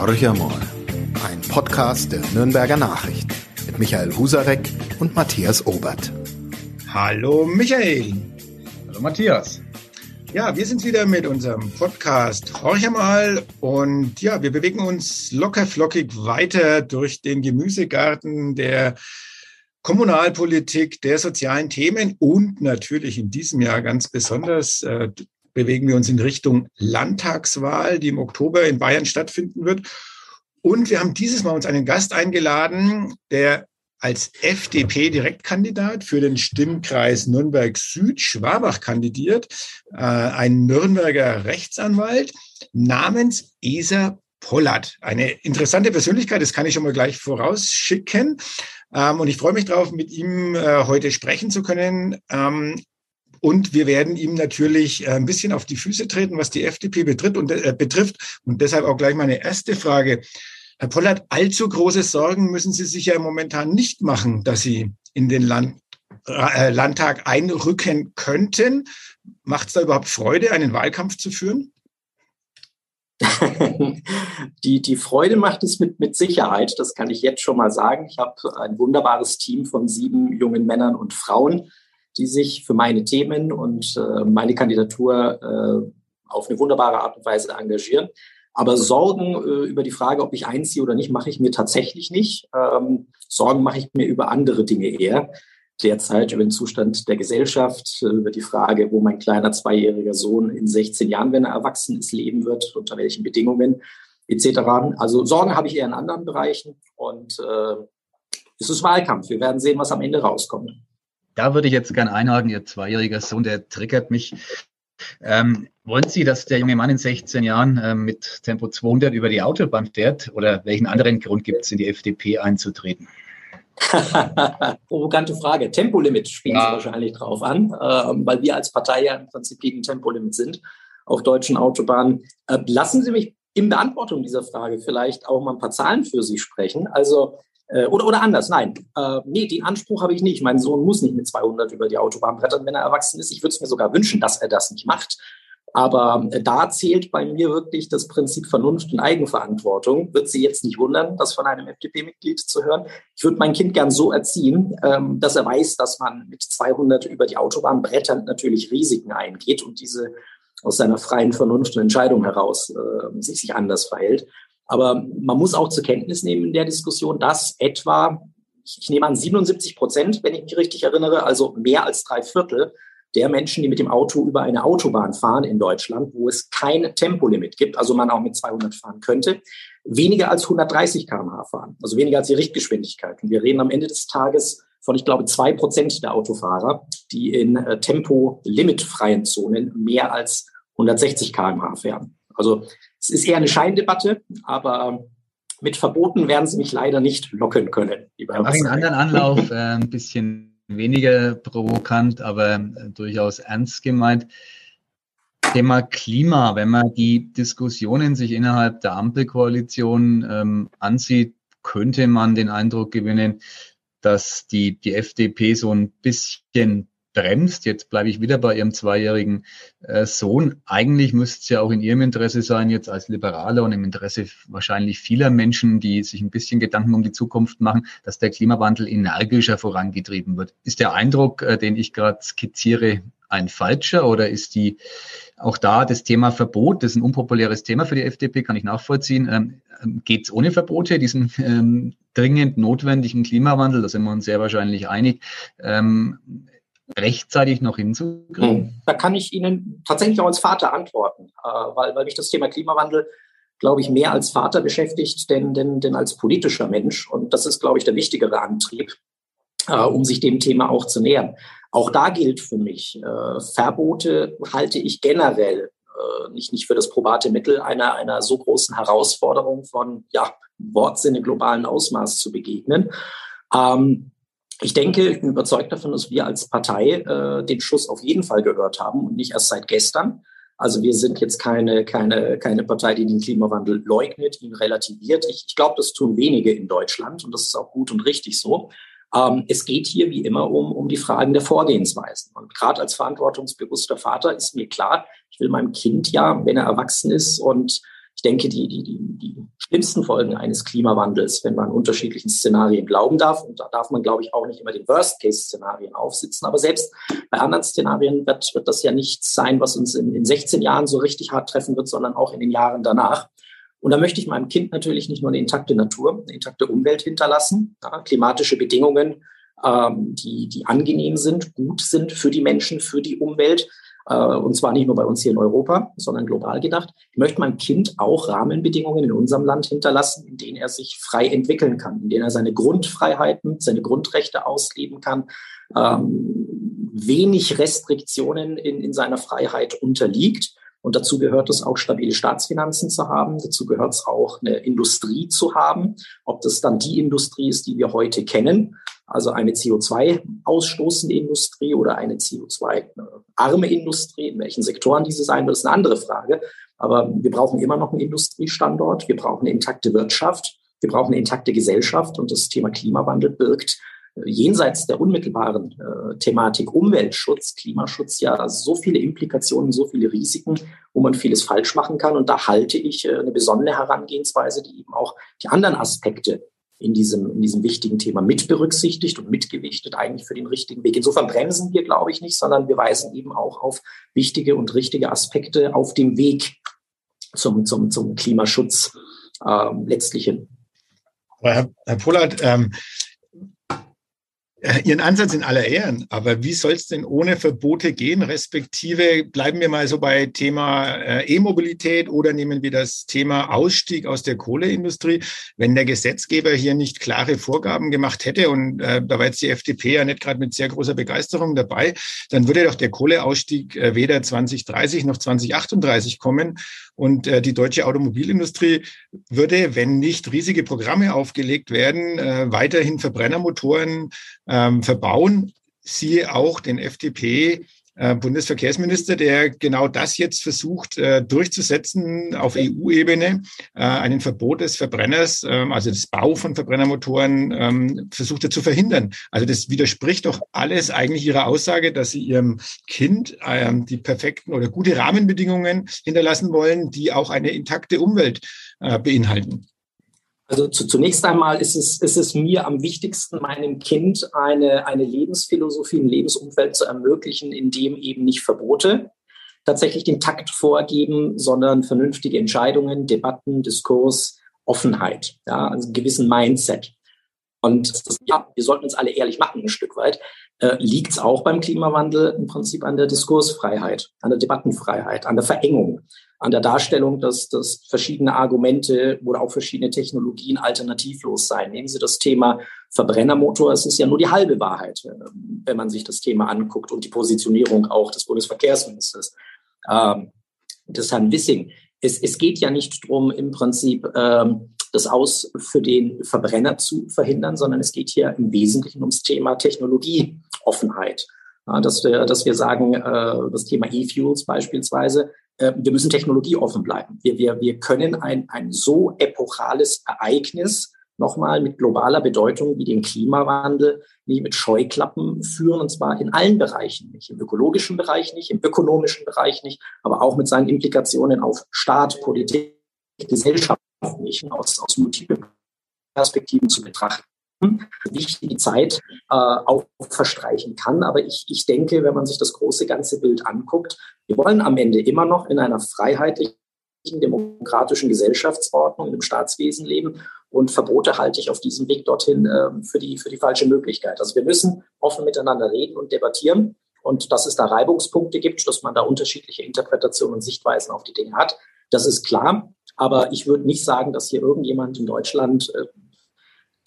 Horcher mal. Ein Podcast der Nürnberger Nachricht mit Michael Husarek und Matthias Obert. Hallo Michael. Hallo Matthias. Ja, wir sind wieder mit unserem Podcast Horcher mal und ja, wir bewegen uns locker flockig weiter durch den Gemüsegarten der Kommunalpolitik, der sozialen Themen und natürlich in diesem Jahr ganz besonders äh, bewegen wir uns in Richtung Landtagswahl, die im Oktober in Bayern stattfinden wird. Und wir haben dieses Mal uns einen Gast eingeladen, der als FDP-Direktkandidat für den Stimmkreis Nürnberg Süd Schwabach kandidiert, äh, ein Nürnberger Rechtsanwalt namens Esa Pollard. Eine interessante Persönlichkeit, das kann ich schon mal gleich vorausschicken. Ähm, und ich freue mich darauf, mit ihm äh, heute sprechen zu können. Ähm, und wir werden ihm natürlich äh, ein bisschen auf die Füße treten, was die FDP betritt und, äh, betrifft. Und deshalb auch gleich meine erste Frage. Herr Pollert, allzu große Sorgen müssen Sie sich ja momentan nicht machen, dass Sie in den Land, äh, Landtag einrücken könnten. Macht es da überhaupt Freude, einen Wahlkampf zu führen? die, die Freude macht es mit, mit Sicherheit, das kann ich jetzt schon mal sagen. Ich habe ein wunderbares Team von sieben jungen Männern und Frauen, die sich für meine Themen und äh, meine Kandidatur äh, auf eine wunderbare Art und Weise engagieren. Aber Sorgen äh, über die Frage, ob ich einziehe oder nicht, mache ich mir tatsächlich nicht. Ähm, Sorgen mache ich mir über andere Dinge eher. Derzeit über den Zustand der Gesellschaft, äh, über die Frage, wo mein kleiner zweijähriger Sohn in 16 Jahren, wenn er erwachsen ist, leben wird, unter welchen Bedingungen etc. Also Sorgen habe ich eher in anderen Bereichen und äh, es ist Wahlkampf. Wir werden sehen, was am Ende rauskommt. Da würde ich jetzt gern einhaken. Ihr zweijähriger Sohn, der triggert mich. Ähm, wollen Sie, dass der junge Mann in 16 Jahren ähm, mit Tempo 200 über die Autobahn fährt? Oder welchen anderen Grund gibt es, in die FDP einzutreten? Provokante Frage. Tempolimit spielen ja. Sie wahrscheinlich drauf an, äh, weil wir als Partei ja im Prinzip gegen Tempolimit sind auf deutschen Autobahnen. Äh, lassen Sie mich in Beantwortung dieser Frage vielleicht auch mal ein paar Zahlen für Sie sprechen. Also äh, oder, oder anders, nein. Äh, nee, den Anspruch habe ich nicht. Mein Sohn muss nicht mit 200 über die Autobahn brettern, wenn er erwachsen ist. Ich würde es mir sogar wünschen, dass er das nicht macht. Aber äh, da zählt bei mir wirklich das Prinzip Vernunft und Eigenverantwortung. Wird Sie jetzt nicht wundern, das von einem FDP-Mitglied zu hören. Ich würde mein Kind gern so erziehen, ähm, dass er weiß, dass man mit 200 über die Autobahn bretternd natürlich Risiken eingeht und diese aus seiner freien Vernunft und Entscheidung heraus äh, sich, sich anders verhält. Aber man muss auch zur Kenntnis nehmen in der Diskussion, dass etwa, ich nehme an, 77 Prozent, wenn ich mich richtig erinnere, also mehr als drei Viertel der Menschen, die mit dem Auto über eine Autobahn fahren in Deutschland, wo es kein Tempolimit gibt, also man auch mit 200 fahren könnte, weniger als 130 km/h fahren, also weniger als die Richtgeschwindigkeit. Und wir reden am Ende des Tages von, ich glaube, zwei Prozent der Autofahrer, die in äh, tempolimitfreien Zonen mehr als 160 km/h fahren. Also es ist eher eine Scheindebatte, aber mit Verboten werden Sie mich leider nicht locken können. Lieber Mach einen anderen Anlauf, äh, ein bisschen weniger provokant, aber äh, durchaus ernst gemeint. Thema Klima, wenn man die Diskussionen sich innerhalb der Ampelkoalition ähm, ansieht, könnte man den Eindruck gewinnen, dass die, die FDP so ein bisschen bremst. Jetzt bleibe ich wieder bei Ihrem zweijährigen äh, Sohn. Eigentlich müsste es ja auch in Ihrem Interesse sein, jetzt als Liberaler und im Interesse wahrscheinlich vieler Menschen, die sich ein bisschen Gedanken um die Zukunft machen, dass der Klimawandel energischer vorangetrieben wird. Ist der Eindruck, äh, den ich gerade skizziere, ein falscher oder ist die auch da das Thema Verbot, das ist ein unpopuläres Thema für die FDP, kann ich nachvollziehen. Ähm, ähm Geht es ohne Verbote, diesen ähm, dringend notwendigen Klimawandel? Da sind wir uns sehr wahrscheinlich einig. Ähm, rechtzeitig noch hinzukriegen? Hm. Da kann ich Ihnen tatsächlich auch als Vater antworten, äh, weil, weil mich das Thema Klimawandel, glaube ich, mehr als Vater beschäftigt, denn, denn, denn als politischer Mensch. Und das ist, glaube ich, der wichtigere Antrieb, äh, um sich dem Thema auch zu nähern. Auch da gilt für mich, äh, Verbote halte ich generell nicht, nicht für das probate Mittel einer, einer so großen Herausforderung von ja, Wortsinne globalen Ausmaß zu begegnen. Ähm, ich denke, ich bin überzeugt davon, dass wir als Partei äh, den Schuss auf jeden Fall gehört haben und nicht erst seit gestern. Also wir sind jetzt keine, keine, keine Partei, die den Klimawandel leugnet, ihn relativiert. Ich, ich glaube, das tun wenige in Deutschland und das ist auch gut und richtig so. Ähm, es geht hier wie immer um, um die Fragen der Vorgehensweisen. Und gerade als verantwortungsbewusster Vater ist mir klar, ich will meinem Kind ja, wenn er erwachsen ist und Ich denke, die, die, die, die schlimmsten Folgen eines Klimawandels, wenn man unterschiedlichen Szenarien glauben darf, und da darf man, glaube ich, auch nicht immer den Worst-Case-Szenarien aufsitzen, aber selbst bei anderen Szenarien wird, wird das ja nichts sein, was uns in, in 16 Jahren so richtig hart treffen wird, sondern auch in den Jahren danach. Und da möchte ich meinem Kind natürlich nicht nur eine intakte Natur, eine intakte Umwelt hinterlassen, ja, klimatische Bedingungen, ähm, die, die angenehm sind, gut sind für die Menschen, für die Umwelt. Äh, und zwar nicht nur bei uns hier in Europa, sondern global gedacht. Ich möchte meinem Kind auch Rahmenbedingungen in unserem Land hinterlassen, in denen er sich frei entwickeln kann, in denen er seine Grundfreiheiten, seine Grundrechte ausleben kann, ähm, wenig Restriktionen in, in seiner Freiheit unterliegt und dazu gehört es auch, stabile Staatsfinanzen zu haben. Dazu gehört es auch, eine Industrie zu haben. Ob das dann die Industrie ist, die wir heute kennen, also eine CO2-ausstoßende Industrie oder eine CO2-arme Industrie, in welchen Sektoren diese sein wird, ist eine andere Frage. Aber wir brauchen immer noch einen Industriestandort. Wir brauchen eine intakte Wirtschaft. Wir brauchen eine intakte Gesellschaft. Und das Thema Klimawandel birgt jenseits der unmittelbaren äh, Thematik Umweltschutz, Klimaschutz ja so viele Implikationen, so viele Risiken, wo man vieles falsch machen kann. Und da halte ich äh, eine besondere Herangehensweise, die eben auch die anderen Aspekte in diesem, in diesem wichtigen Thema mit berücksichtigt und mitgewichtet eigentlich für den richtigen Weg. Insofern bremsen wir, glaube ich, nicht, sondern wir weisen eben auch auf wichtige und richtige Aspekte auf dem Weg zum, zum, zum Klimaschutz äh, letztlich hin. Herr, Herr Pollard, ähm, äh, Ihren Ansatz in aller Ehren, aber wie soll es denn ohne Verbote gehen? Respektive bleiben wir mal so bei Thema äh, E-Mobilität oder nehmen wir das Thema Ausstieg aus der Kohleindustrie. Wenn der Gesetzgeber hier nicht klare Vorgaben gemacht hätte, und äh, da war jetzt die FDP ja nicht gerade mit sehr großer Begeisterung dabei, dann würde doch der Kohleausstieg äh, weder 2030 noch 2038 kommen. Und äh, die deutsche Automobilindustrie würde, wenn nicht riesige Programme aufgelegt werden, äh, weiterhin Verbrennermotoren ähm, verbauen. Siehe auch den FDP äh, Bundesverkehrsminister, der genau das jetzt versucht äh, durchzusetzen auf EU-Ebene, äh, einen Verbot des Verbrenners, ähm, also das Bau von Verbrennermotoren, ähm, versucht er zu verhindern. Also das widerspricht doch alles eigentlich ihrer Aussage, dass sie ihrem Kind ähm, die perfekten oder gute Rahmenbedingungen hinterlassen wollen, die auch eine intakte Umwelt beinhalten. Also zu, zunächst einmal ist es, ist es mir am wichtigsten, meinem Kind eine, eine Lebensphilosophie, ein Lebensumfeld zu ermöglichen, in dem eben nicht Verbote tatsächlich den Takt vorgeben, sondern vernünftige Entscheidungen, Debatten, Diskurs, Offenheit, ja, also einen gewissen Mindset. Und ja, wir sollten uns alle ehrlich machen, ein Stück weit. Äh, Liegt es auch beim Klimawandel im Prinzip an der Diskursfreiheit, an der Debattenfreiheit, an der Verengung, an der Darstellung, dass, dass verschiedene Argumente oder auch verschiedene Technologien alternativlos seien. Nehmen Sie das Thema Verbrennermotor, es ist ja nur die halbe Wahrheit, äh, wenn man sich das Thema anguckt und die Positionierung auch des Bundesverkehrsministers, ähm, des Herrn Wissing. Es, es geht ja nicht drum im Prinzip ähm, das Aus für den Verbrenner zu verhindern, sondern es geht hier im Wesentlichen ums Thema Technologieoffenheit. Ja, dass, wir, dass wir sagen, äh, das Thema E-Fuels beispielsweise, äh, wir müssen technologieoffen bleiben. Wir, wir, wir können ein, ein so epochales Ereignis nochmal mit globaler Bedeutung wie den Klimawandel nicht mit Scheuklappen führen, und zwar in allen Bereichen nicht, im ökologischen Bereich nicht, im ökonomischen Bereich nicht, aber auch mit seinen Implikationen auf Staat, Politik, Gesellschaft nicht, aus, aus multiplen Perspektiven zu betrachten wichtig die Zeit äh, auch verstreichen kann. Aber ich, ich denke, wenn man sich das große ganze Bild anguckt, wir wollen am Ende immer noch in einer freiheitlichen, demokratischen Gesellschaftsordnung, im Staatswesen leben. Und Verbote halte ich auf diesem Weg dorthin äh, für, die, für die falsche Möglichkeit. Also wir müssen offen miteinander reden und debattieren. Und dass es da Reibungspunkte gibt, dass man da unterschiedliche Interpretationen und Sichtweisen auf die Dinge hat, das ist klar. Aber ich würde nicht sagen, dass hier irgendjemand in Deutschland äh,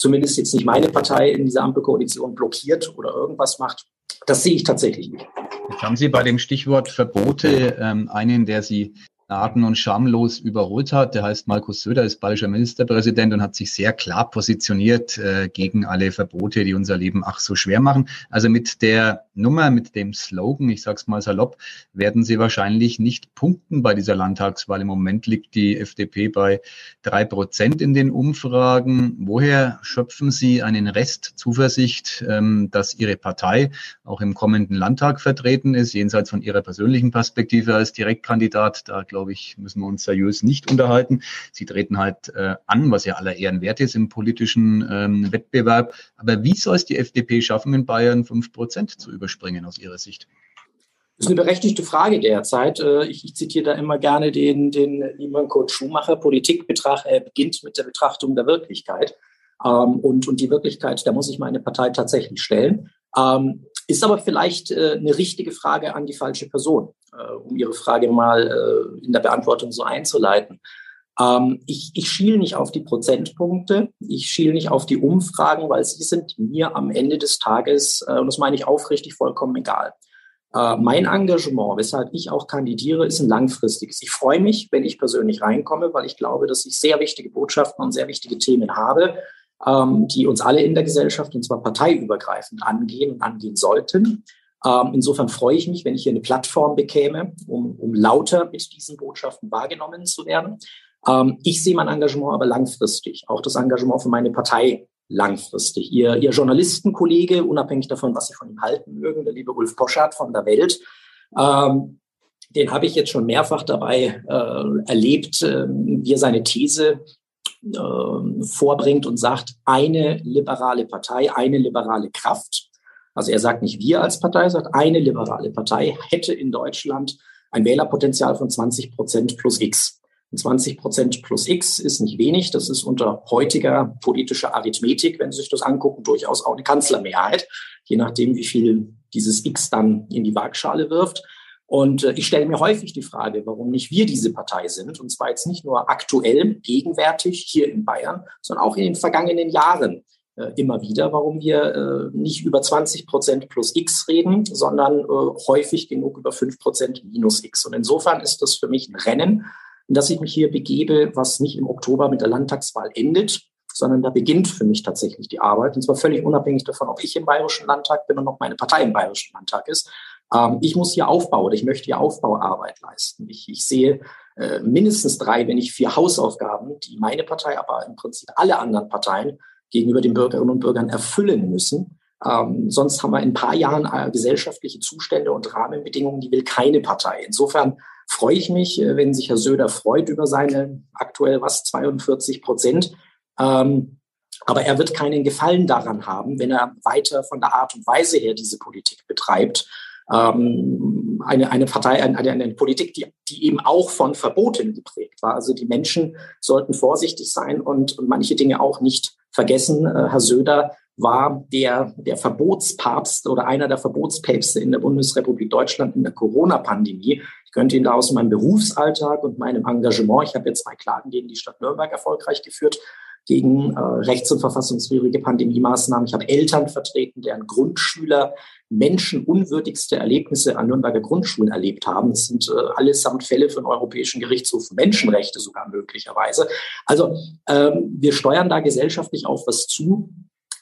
zumindest jetzt nicht meine Partei in dieser Ampelkoalition blockiert oder irgendwas macht. Das sehe ich tatsächlich nicht. Jetzt haben Sie bei dem Stichwort Verbote ähm, einen, der Sie gnaden- und schamlos überholt hat. Der heißt Markus Söder, ist bayerischer Ministerpräsident und hat sich sehr klar positioniert äh, gegen alle Verbote, die unser Leben ach so schwer machen. Also mit der Nummer, mit dem Slogan, ich sag's mal salopp, werden Sie wahrscheinlich nicht punkten bei dieser Landtagswahl. Im Moment liegt die FDP bei drei Prozent in den Umfragen. Woher schöpfen Sie einen Rest Zuversicht, ähm, dass Ihre Partei auch im kommenden Landtag vertreten ist, jenseits von Ihrer persönlichen Perspektive als Direktkandidat? Da glaube glaube ich, müssen wir uns seriös nicht unterhalten. Sie treten halt äh, an, was ja aller Ehren wert ist im politischen ähm, Wettbewerb. Aber wie soll es die FDP schaffen, in Bayern fünf Prozent zu überspringen aus Ihrer Sicht? Das ist eine berechtigte Frage derzeit. Äh, ich, ich zitiere da immer gerne den, den lieben Kurt Schumacher. Politik betracht, äh, beginnt mit der Betrachtung der Wirklichkeit. Ähm, und, und die Wirklichkeit, da muss ich meine Partei tatsächlich stellen. Ähm, ist aber vielleicht äh, eine richtige Frage an die falsche Person, um Ihre Frage mal äh, in der Beantwortung so einzuleiten. Ähm, ich, ich schiele nicht auf die Prozentpunkte, ich schiele nicht auf die Umfragen, weil sie sind mir am Ende des Tages, äh, und das meine ich aufrichtig, vollkommen egal. Äh, mein Engagement, weshalb ich auch kandidiere, ist ein langfristiges. Ich freue mich, wenn ich persönlich reinkomme, weil ich glaube, dass ich sehr wichtige Botschaften und sehr wichtige Themen habe, ähm, die uns alle in der Gesellschaft, und zwar parteiübergreifend, angehen und angehen sollten. Ähm, insofern freue ich mich, wenn ich hier eine Plattform bekäme, um, um lauter mit diesen Botschaften wahrgenommen zu werden. Ähm, ich sehe mein Engagement aber langfristig, auch das Engagement für meine Partei langfristig. Ihr, ihr Journalistenkollege, unabhängig davon, was Sie von ihm halten mögen, der liebe Ulf Poschardt von der Welt, ähm, den habe ich jetzt schon mehrfach dabei äh, erlebt, äh, wie er seine These äh, vorbringt und sagt, eine liberale Partei, eine liberale Kraft. Also er sagt nicht wir als Partei, er sagt eine liberale Partei hätte in Deutschland ein Wählerpotenzial von 20 Prozent plus X. 20 Prozent plus X ist nicht wenig. Das ist unter heutiger politischer Arithmetik, wenn Sie sich das angucken, durchaus auch eine Kanzlermehrheit, je nachdem, wie viel dieses X dann in die Waagschale wirft. Und äh, ich stelle mir häufig die Frage, warum nicht wir diese Partei sind. Und zwar jetzt nicht nur aktuell, gegenwärtig hier in Bayern, sondern auch in den vergangenen Jahren immer wieder, warum wir äh, nicht über 20 Prozent plus X reden, sondern äh, häufig genug über 5 Prozent minus X. Und insofern ist das für mich ein Rennen, in das ich mich hier begebe, was nicht im Oktober mit der Landtagswahl endet, sondern da beginnt für mich tatsächlich die Arbeit. Und zwar völlig unabhängig davon, ob ich im Bayerischen Landtag bin und ob meine Partei im Bayerischen Landtag ist. Ähm, ich muss hier Aufbau oder ich möchte hier Aufbauarbeit leisten. Ich, ich sehe äh, mindestens drei, wenn nicht vier Hausaufgaben, die meine Partei, aber im Prinzip alle anderen Parteien gegenüber den Bürgerinnen und Bürgern erfüllen müssen. Ähm, sonst haben wir in ein paar Jahren äh, gesellschaftliche Zustände und Rahmenbedingungen, die will keine Partei. Insofern freue ich mich, äh, wenn sich Herr Söder freut über seine aktuell was 42 Prozent. Ähm, aber er wird keinen Gefallen daran haben, wenn er weiter von der Art und Weise her diese Politik betreibt. Ähm, eine, eine Partei, eine, eine Politik, die, die eben auch von Verboten geprägt war. Also die Menschen sollten vorsichtig sein und, und manche Dinge auch nicht vergessen. Äh, Herr Söder war der, der Verbotspapst oder einer der Verbotspäpste in der Bundesrepublik Deutschland in der Corona-Pandemie. Ich könnte Ihnen da aus meinem Berufsalltag und meinem Engagement, ich habe jetzt zwei Klagen gegen die Stadt Nürnberg erfolgreich geführt, gegen äh, rechts- und verfassungswidrige Pandemie-Maßnahmen. Ich habe Eltern vertreten, deren Grundschüler menschenunwürdigste Erlebnisse an Nürnberger Grundschulen erlebt haben. Das sind äh, allesamt Fälle für den Europäischen Gerichtshof Menschenrechte sogar möglicherweise. Also ähm, wir steuern da gesellschaftlich auf was zu,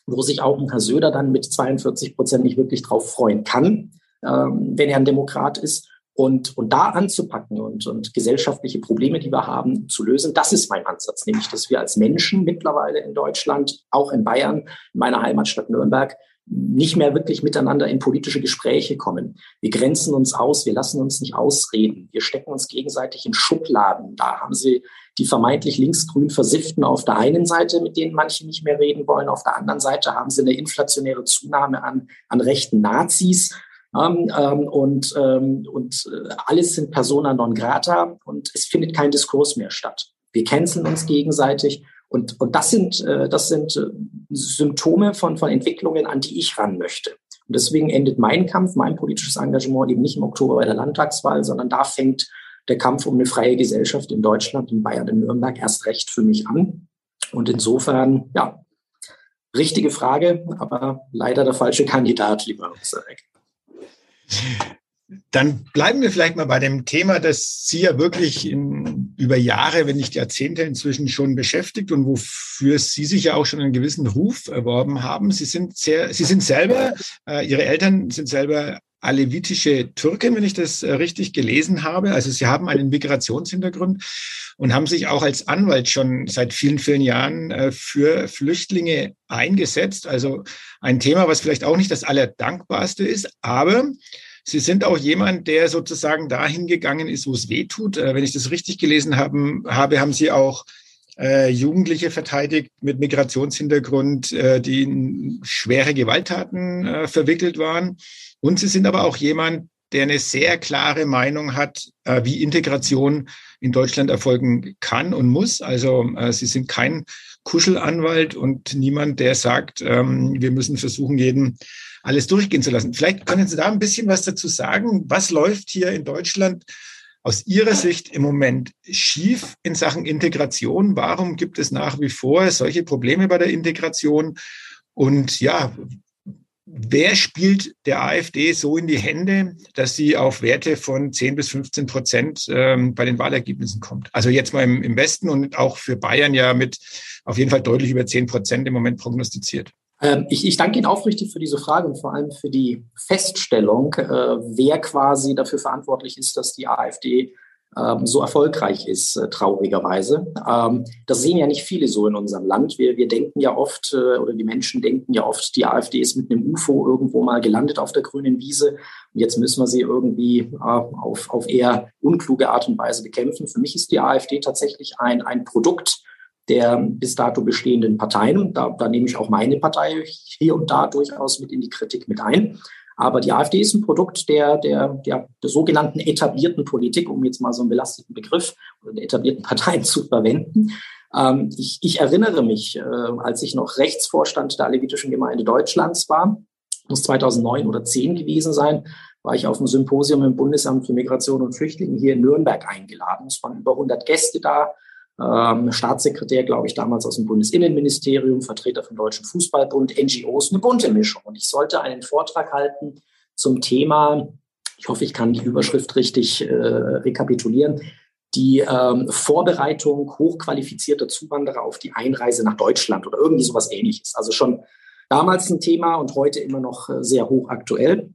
wo sich auch ein Herr Söder dann mit 42 Prozent nicht wirklich drauf freuen kann, ähm, wenn er ein Demokrat ist. Und, und da anzupacken und, und gesellschaftliche Probleme, die wir haben, zu lösen, das ist mein Ansatz, nämlich dass wir als Menschen mittlerweile in Deutschland, auch in Bayern, in meiner Heimatstadt Nürnberg, nicht mehr wirklich miteinander in politische Gespräche kommen. Wir grenzen uns aus, wir lassen uns nicht ausreden, wir stecken uns gegenseitig in Schubladen. Da haben Sie die vermeintlich linksgrün Versifften auf der einen Seite, mit denen manche nicht mehr reden wollen. Auf der anderen Seite haben Sie eine inflationäre Zunahme an, an rechten Nazis. Ähm, und ähm, und äh, alles sind persona non grata und es findet kein Diskurs mehr statt. Wir canceln uns gegenseitig und, und das sind, äh, das sind äh, Symptome von, von Entwicklungen, an die ich ran möchte. Und deswegen endet mein Kampf, mein politisches Engagement eben nicht im Oktober bei der Landtagswahl, sondern da fängt der Kampf um eine freie Gesellschaft in Deutschland, in Bayern, in Nürnberg erst recht für mich an. Und insofern, ja, richtige Frage, aber leider der falsche Kandidat, lieber Husarek. Dann bleiben wir vielleicht mal bei dem Thema, das Sie ja wirklich in, über Jahre, wenn nicht Jahrzehnte inzwischen schon beschäftigt und wofür Sie sich ja auch schon einen gewissen Ruf erworben haben. Sie sind sehr, Sie sind selber, äh, Ihre Eltern sind selber alevitische Türken, wenn ich das äh, richtig gelesen habe. Also Sie haben einen Migrationshintergrund und haben sich auch als Anwalt schon seit vielen, vielen Jahren äh, für Flüchtlinge eingesetzt. Also ein Thema, was vielleicht auch nicht das Allerdankbarste ist, aber Sie sind auch jemand, der sozusagen dahin gegangen ist, wo es weh tut. Äh, wenn ich das richtig gelesen habe, haben Sie auch äh, Jugendliche verteidigt mit Migrationshintergrund, äh, die in schwere Gewalttaten äh, verwickelt waren. Und Sie sind aber auch jemand, der eine sehr klare Meinung hat, äh, wie Integration in Deutschland erfolgen kann und muss. Also äh, Sie sind kein Kuschelanwalt und niemand, der sagt, ähm, wir müssen versuchen, jeden alles durchgehen zu lassen. Vielleicht können Sie da ein bisschen was dazu sagen. Was läuft hier in Deutschland aus Ihrer Sicht im Moment schief in Sachen Integration? Warum gibt es nach wie vor solche Probleme bei der Integration? Und ja, wer spielt der AfD so in die Hände, dass sie auf Werte von 10 bis 15 Prozent ähm, bei den Wahlergebnissen kommt? Also jetzt mal im, im Westen und auch für Bayern ja mit auf jeden Fall deutlich über 10 Prozent im Moment prognostiziert. Ähm, ich, ich, danke Ihnen aufrichtig für diese Frage und vor allem für die Feststellung, äh, wer quasi dafür verantwortlich ist, dass die AfD ähm, so erfolgreich ist, äh, traurigerweise. Ähm, das sehen ja nicht viele so in unserem Land. Wir, wir denken ja oft, äh, oder die Menschen denken ja oft, die AfD ist mit einem UFO irgendwo mal gelandet auf der grünen Wiese und jetzt müssen wir sie irgendwie auf, auf eher unkluge Art und Weise bekämpfen. Für mich ist die AfD tatsächlich ein, ein Produkt der bis dato bestehenden Parteien. Da, da nehme ich auch meine Partei hier und da durchaus mit in die Kritik mit ein. Aber die AfD ist ein Produkt der, der, der, der sogenannten etablierten Politik, um jetzt mal so einen belasteten Begriff oder der etablierten Parteien zu verwenden. Ähm, ich, ich erinnere mich, äh, als ich noch Rechtsvorstand der Alevitischen Gemeinde Deutschlands war, muss 2009 oder 10 gewesen sein, war ich auf einem Symposium im Bundesamt für Migration und Flüchtlinge hier in Nürnberg eingeladen. Es waren über 100 Gäste da, ähm, Staatssekretär, glaube ich, damals aus dem Bundesinnenministerium, Vertreter vom Deutschen Fußballbund, NGOs, eine bunte Mischung. Und ich sollte einen Vortrag halten zum Thema, ich hoffe, ich kann die Überschrift richtig äh, rekapitulieren, die ähm, Vorbereitung hochqualifizierter Zuwanderer auf die Einreise nach Deutschland oder irgendwie sowas ähnliches. Also schon damals ein Thema und heute immer noch äh, sehr hochaktuell.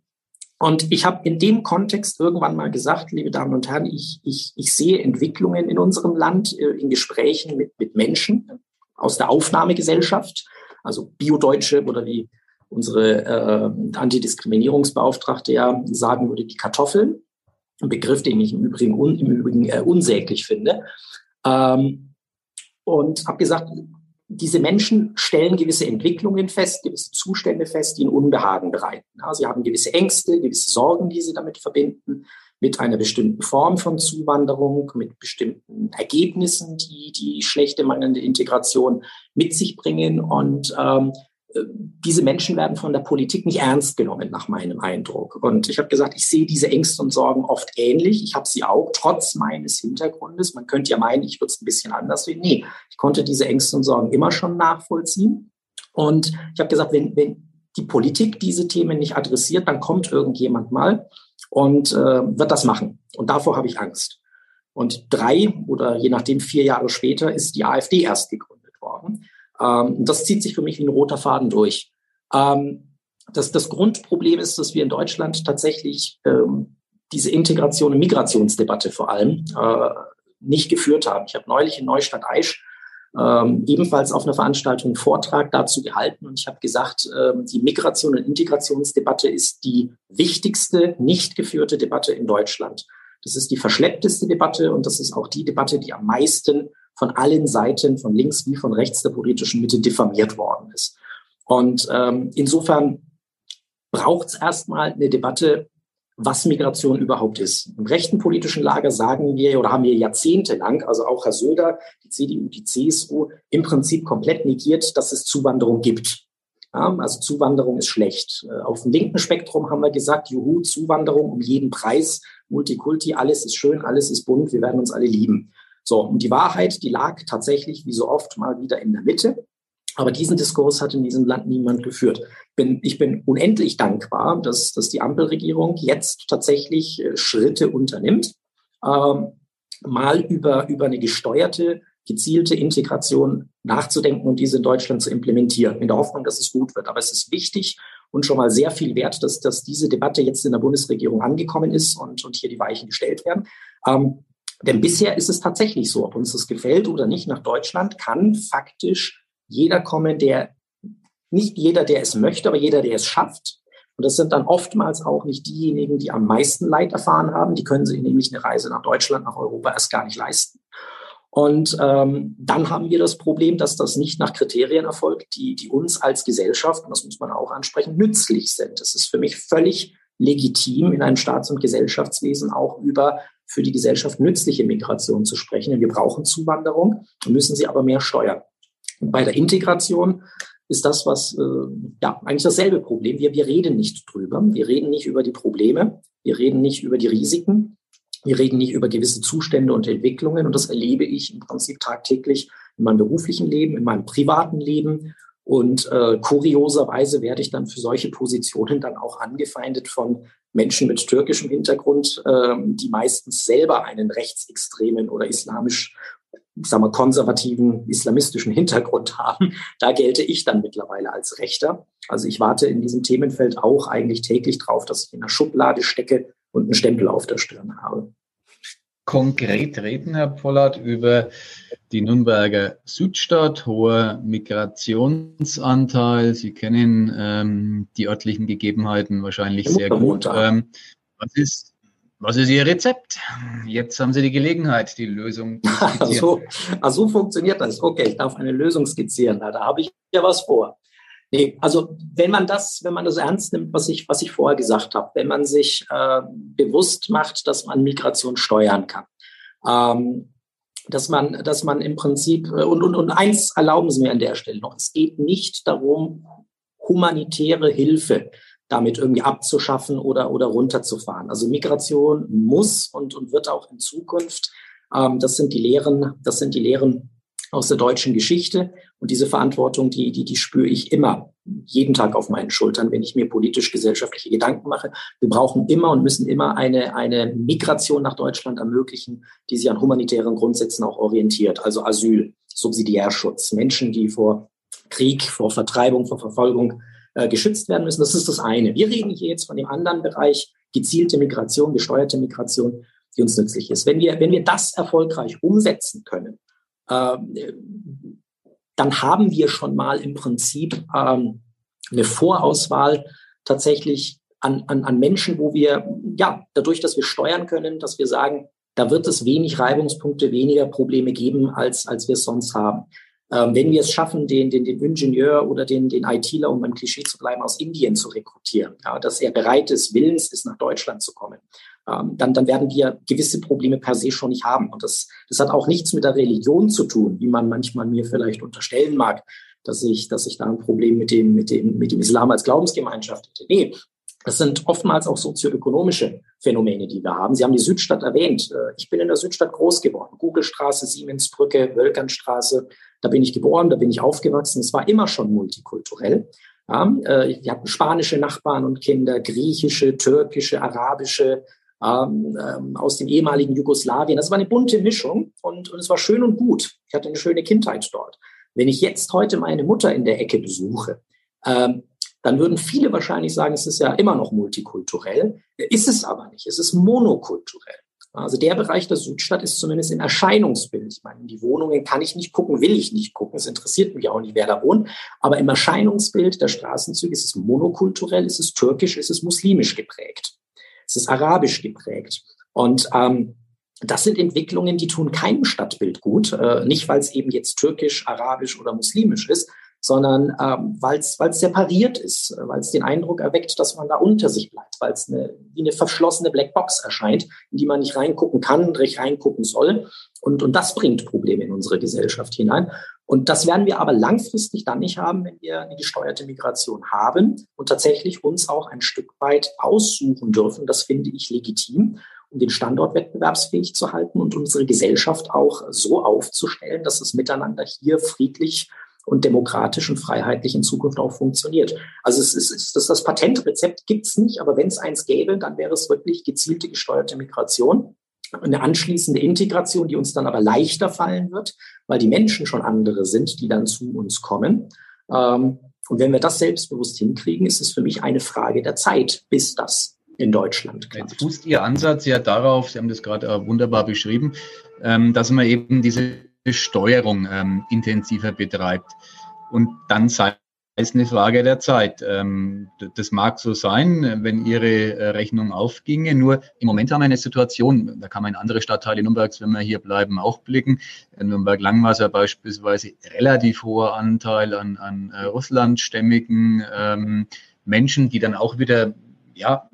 Und ich habe in dem Kontext irgendwann mal gesagt, liebe Damen und Herren, ich, ich, ich sehe Entwicklungen in unserem Land äh, in Gesprächen mit, mit Menschen aus der Aufnahmegesellschaft, also Biodeutsche oder wie unsere äh, Antidiskriminierungsbeauftragte ja sagen würde, die Kartoffeln. Ein Begriff, den ich im Übrigen, un, im Übrigen äh, unsäglich finde. Ähm, und habe gesagt, diese Menschen stellen gewisse Entwicklungen fest, gewisse Zustände fest, die ihnen Unbehagen bereiten. Ja, sie haben gewisse Ängste, gewisse Sorgen, die sie damit verbinden, mit einer bestimmten Form von Zuwanderung, mit bestimmten Ergebnissen, die die schlechte mangelnde Integration mit sich bringen. Und ähm, diese Menschen werden von der Politik nicht ernst genommen, nach meinem Eindruck. Und ich habe gesagt, ich sehe diese Ängste und Sorgen oft ähnlich. Ich habe sie auch, trotz meines Hintergrundes. Man könnte ja meinen, ich würde es ein bisschen anders sehen. Nee, ich konnte diese Ängste und Sorgen immer schon nachvollziehen. Und ich habe gesagt, wenn, wenn die Politik diese Themen nicht adressiert, dann kommt irgendjemand mal und äh, wird das machen. Und davor habe ich Angst. Und drei oder je nachdem vier Jahre später ist die AfD erst gegründet worden. Ähm, das zieht sich für mich wie ein roter Faden durch. Ähm, das, das Grundproblem ist, dass wir in Deutschland tatsächlich ähm, diese Integration und Migrationsdebatte vor allem äh, nicht geführt haben. Ich habe neulich in Neustadt Aisch ähm, ebenfalls auf einer Veranstaltung einen Vortrag dazu gehalten und ich habe gesagt, ähm, die Migration und Integrationsdebatte ist die wichtigste nicht geführte Debatte in Deutschland. Das ist die verschleppteste Debatte und das ist auch die Debatte, die am meisten von allen Seiten, von links wie von rechts der politischen Mitte diffamiert worden ist. Und ähm, insofern braucht es erstmal eine Debatte, was Migration überhaupt ist. Im rechten politischen Lager sagen wir oder haben wir jahrzehntelang, also auch Herr Söder, die CDU, die CSU, im Prinzip komplett negiert, dass es Zuwanderung gibt. Ja, also Zuwanderung ist schlecht. Äh, auf dem linken Spektrum haben wir gesagt, juhu, Zuwanderung um jeden Preis, Multikulti, alles ist schön, alles ist bunt, wir werden uns alle lieben. So, und die Wahrheit, die lag tatsächlich wie so oft mal wieder in der Mitte. Aber diesen Diskurs hat in diesem Land niemand geführt. Bin, ich bin unendlich dankbar, dass, dass die Ampelregierung jetzt tatsächlich äh, Schritte unternimmt, ähm, mal über, über eine gesteuerte, gezielte Integration nachzudenken und diese in Deutschland zu implementieren, in der Hoffnung, dass es gut wird. Aber es ist wichtig und schon mal sehr viel wert, dass, dass diese Debatte jetzt in der Bundesregierung angekommen ist und, und hier die Weichen gestellt werden. Ähm, denn bisher ist es tatsächlich so, ob uns das gefällt oder nicht, nach Deutschland kann faktisch jeder kommen, der, nicht jeder, der es möchte, aber jeder, der es schafft, Und das sind dann oftmals auch nicht diejenigen, die am meisten Leid erfahren haben. Die können sich nämlich eine Reise nach Deutschland, nach Europa erst gar nicht leisten. Und ähm, dann haben wir das Problem, dass das nicht nach Kriterien erfolgt, die, die uns als Gesellschaft, und das muss man auch ansprechen, nützlich sind. Es ist für mich völlig legitim, in einem Staats- und Gesellschaftswesen auch über für die Gesellschaft nützliche Migration zu sprechen. Denn wir brauchen Zuwanderung, müssen sie aber mehr steuern. Und bei der Integration ist das, was äh, ja eigentlich dasselbe Problem. Wir, wir reden nicht drüber. Wir reden nicht über die Probleme. Wir reden nicht über die Risiken. Wir reden nicht über gewisse Zustände und Entwicklungen und das erlebe ich im Prinzip tagtäglich in meinem beruflichen Leben, in meinem privaten Leben. Und äh, kurioserweise werde ich dann für solche Positionen dann auch angefeindet von Menschen mit türkischem Hintergrund, äh, die meistens selber einen rechtsextremen oder islamisch, sagen wir, konservativen, islamistischen Hintergrund haben. Da gelte ich dann mittlerweile als Rechter. Also ich warte in diesem Themenfeld auch eigentlich täglich drauf, dass ich in der Schublade stecke und einen Stempel auf der Stirn habe. Konkret reden, Herr Pollard, über die Nürnberger Südstadt, hoher Migrationsanteil. Sie kennen ähm, die örtlichen Gegebenheiten wahrscheinlich sehr gut. Ähm, was, ist, was ist Ihr Rezept? Jetzt haben Sie die Gelegenheit, die Lösung zu skizzieren. so, also so funktioniert das. Okay, ich darf eine Lösung skizzieren. Da habe ich ja was vor. Nee, also wenn man das, wenn man das ernst nimmt, was ich, was ich vorher gesagt habe, wenn man sich äh, bewusst macht, dass man Migration steuern kann, ähm, dass man, dass man im Prinzip äh, und, und, und eins erlauben Sie mir an der Stelle noch: Es geht nicht darum, humanitäre Hilfe damit irgendwie abzuschaffen oder oder runterzufahren. Also Migration muss und und wird auch in Zukunft. Ähm, das sind die Lehren, das sind die Lehren aus der deutschen Geschichte. Und diese Verantwortung, die, die, die spüre ich immer, jeden Tag auf meinen Schultern, wenn ich mir politisch-gesellschaftliche Gedanken mache. Wir brauchen immer und müssen immer eine, eine Migration nach Deutschland ermöglichen, die sich an humanitären Grundsätzen auch orientiert. Also Asyl, Subsidiärschutz, Menschen, die vor Krieg, vor Vertreibung, vor Verfolgung äh, geschützt werden müssen. Das ist das eine. Wir reden hier jetzt von dem anderen Bereich, gezielte Migration, gesteuerte Migration, die uns nützlich ist. Wenn wir, wenn wir das erfolgreich umsetzen können, dann haben wir schon mal im Prinzip ähm, eine Vorauswahl tatsächlich an, an, an Menschen, wo wir, ja, dadurch, dass wir steuern können, dass wir sagen, da wird es wenig Reibungspunkte, weniger Probleme geben, als, als wir es sonst haben. Ähm, wenn wir es schaffen, den, den, den Ingenieur oder den, den ITler, um beim Klischee zu bleiben, aus Indien zu rekrutieren, ja, dass er bereit ist, willens ist, nach Deutschland zu kommen, ähm, dann, dann werden wir gewisse Probleme per se schon nicht haben. Und das, das hat auch nichts mit der Religion zu tun, wie man manchmal mir vielleicht unterstellen mag, dass ich, dass ich da ein Problem mit dem, mit dem, mit dem Islam als Glaubensgemeinschaft hätte. Nee, das sind oftmals auch sozioökonomische Phänomene, die wir haben. Sie haben die Südstadt erwähnt. Äh, ich bin in der Südstadt groß geworden. Googlestraße, Siemensbrücke, Wölkernstraße. Da bin ich geboren, da bin ich aufgewachsen. Es war immer schon multikulturell. Ja, äh, wir hatten spanische Nachbarn und Kinder, griechische, türkische, arabische, ähm, ähm, aus dem ehemaligen Jugoslawien. Das war eine bunte Mischung und, und es war schön und gut. Ich hatte eine schöne Kindheit dort. Wenn ich jetzt heute meine Mutter in der Ecke besuche, ähm, dann würden viele wahrscheinlich sagen, es ist ja immer noch multikulturell. Ist es aber nicht. Es ist monokulturell. Also der Bereich der Südstadt ist zumindest im Erscheinungsbild. Ich meine, die Wohnungen kann ich nicht gucken, will ich nicht gucken. Es interessiert mich auch nicht, wer da wohnt. Aber im Erscheinungsbild der Straßenzüge ist es monokulturell, ist es türkisch, ist es muslimisch geprägt. Es ist arabisch geprägt. Und ähm, das sind Entwicklungen, die tun keinem Stadtbild gut. Äh, nicht, weil es eben jetzt türkisch, arabisch oder muslimisch ist, sondern ähm, weil es separiert ist, weil es den Eindruck erweckt, dass man da unter sich bleibt, weil es eine, wie eine verschlossene Blackbox erscheint, in die man nicht reingucken kann, nicht reingucken soll. Und, und das bringt Probleme in unsere Gesellschaft hinein. Und das werden wir aber langfristig dann nicht haben, wenn wir eine gesteuerte Migration haben und tatsächlich uns auch ein Stück weit aussuchen dürfen. Das finde ich legitim, um den Standort wettbewerbsfähig zu halten und unsere Gesellschaft auch so aufzustellen, dass es miteinander hier friedlich und demokratisch und freiheitlich in Zukunft auch funktioniert. Also es ist, es ist das Patentrezept gibt's nicht, aber wenn es eins gäbe, dann wäre es wirklich gezielte gesteuerte Migration eine anschließende Integration, die uns dann aber leichter fallen wird, weil die Menschen schon andere sind, die dann zu uns kommen. Ähm, und wenn wir das selbstbewusst hinkriegen, ist es für mich eine Frage der Zeit, bis das in Deutschland klappt. Jetzt fußt Ihr Ansatz ja darauf, Sie haben das gerade äh, wunderbar beschrieben, ähm, dass man eben diese Steuerung ähm, intensiver betreibt. Und dann sei ist eine Frage der Zeit. Ähm, das mag so sein, wenn Ihre äh, Rechnung aufginge. Nur im Moment haben wir eine Situation, da kann man in andere Stadtteile Nürnbergs, wenn wir hier bleiben, auch blicken. Nürnberg-Langwasser beispielsweise relativ hoher Anteil an, an äh, russlandstämmigen ähm, Menschen, die dann auch wieder ja,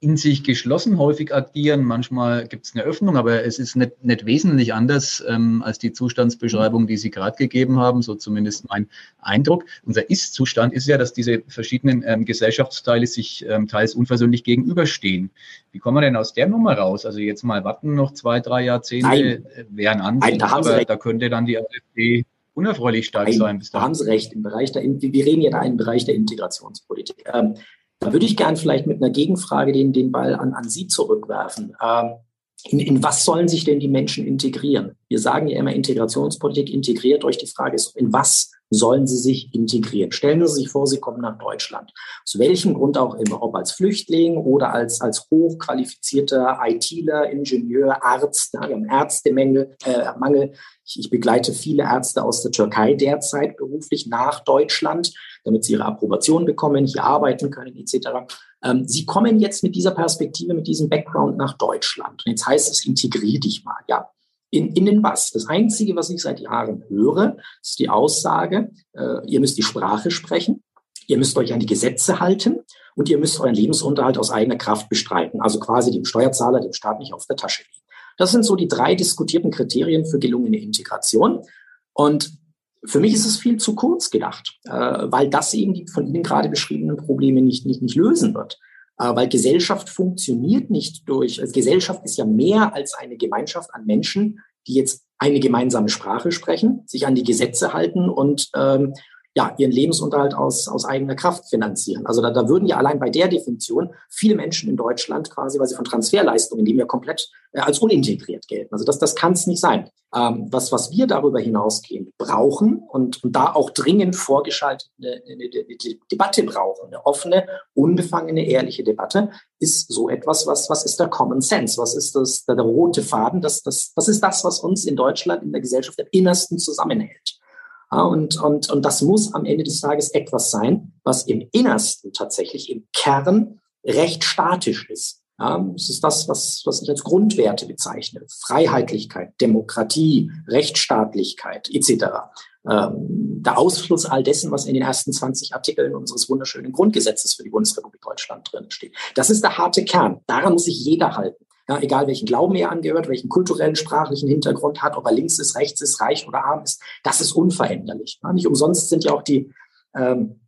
in sich geschlossen häufig agieren. Manchmal gibt es eine Öffnung, aber es ist nicht, nicht wesentlich anders ähm, als die Zustandsbeschreibung, die Sie gerade gegeben haben, so zumindest mein Eindruck. Unser Ist-Zustand ist ja, dass diese verschiedenen ähm, Gesellschaftsteile sich ähm, teils unversöhnlich gegenüberstehen. Wie kommen wir denn aus der Nummer raus? Also jetzt mal warten, noch zwei, drei Jahrzehnte Nein. Äh, wären an, da, aber da könnte dann die AfD unerfreulich stark Nein, sein. da haben Sie recht. Im Bereich der, wir reden ja da im Bereich der Integrationspolitik. Ähm, da würde ich gern vielleicht mit einer Gegenfrage den, den Ball an, an Sie zurückwerfen. Ähm, in, in was sollen sich denn die Menschen integrieren? Wir sagen ja immer, Integrationspolitik integriert euch. Die Frage ist, in was sollen sie sich integrieren? Stellen Sie sich vor, Sie kommen nach Deutschland. Aus welchem Grund auch immer, ob als Flüchtling oder als, als hochqualifizierter ITler, Ingenieur, Arzt. Ja, wir haben Ärztemangel. Äh, Mangel. Ich, ich begleite viele Ärzte aus der Türkei derzeit beruflich nach Deutschland, damit sie ihre Approbation bekommen, hier arbeiten können etc. Ähm, sie kommen jetzt mit dieser Perspektive, mit diesem Background nach Deutschland. Und jetzt heißt es, integrier dich mal. Ja, in, in den was? Das Einzige, was ich seit Jahren höre, ist die Aussage, äh, ihr müsst die Sprache sprechen, ihr müsst euch an die Gesetze halten und ihr müsst euren Lebensunterhalt aus eigener Kraft bestreiten. Also quasi dem Steuerzahler, dem Staat nicht auf der Tasche liegen. Das sind so die drei diskutierten Kriterien für gelungene Integration. Und für mich ist es viel zu kurz gedacht, äh, weil das eben die von Ihnen gerade beschriebenen Probleme nicht, nicht, nicht lösen wird. Äh, weil Gesellschaft funktioniert nicht durch, also Gesellschaft ist ja mehr als eine Gemeinschaft an Menschen, die jetzt eine gemeinsame Sprache sprechen, sich an die Gesetze halten und ähm, ja, ihren Lebensunterhalt aus, aus eigener Kraft finanzieren. Also da, da würden ja allein bei der Definition viele Menschen in Deutschland quasi, weil sie von Transferleistungen, die mir komplett äh, als unintegriert gelten. Also das, das kann es nicht sein. Ähm, was, was wir darüber hinausgehen brauchen und, und da auch dringend vorgeschaltete eine, eine, eine Debatte brauchen, eine offene, unbefangene, ehrliche Debatte, ist so etwas, was, was ist der Common Sense? Was ist das, der, der rote Faden? Das, das, das ist das, was uns in Deutschland, in der Gesellschaft am innersten zusammenhält. Und, und, und das muss am Ende des Tages etwas sein, was im Innersten tatsächlich im Kern recht statisch ist. Ja, es ist das, was, was ich als Grundwerte bezeichne. Freiheitlichkeit, Demokratie, Rechtsstaatlichkeit etc. Ähm, der Ausfluss all dessen, was in den ersten 20 Artikeln unseres wunderschönen Grundgesetzes für die Bundesrepublik Deutschland drin steht. Das ist der harte Kern. Daran muss sich jeder halten. Ja, egal welchen Glauben er angehört, welchen kulturellen, sprachlichen Hintergrund hat, ob er links ist, rechts ist, reich oder arm ist, das ist unveränderlich. Ja, nicht umsonst sind ja auch die, ähm,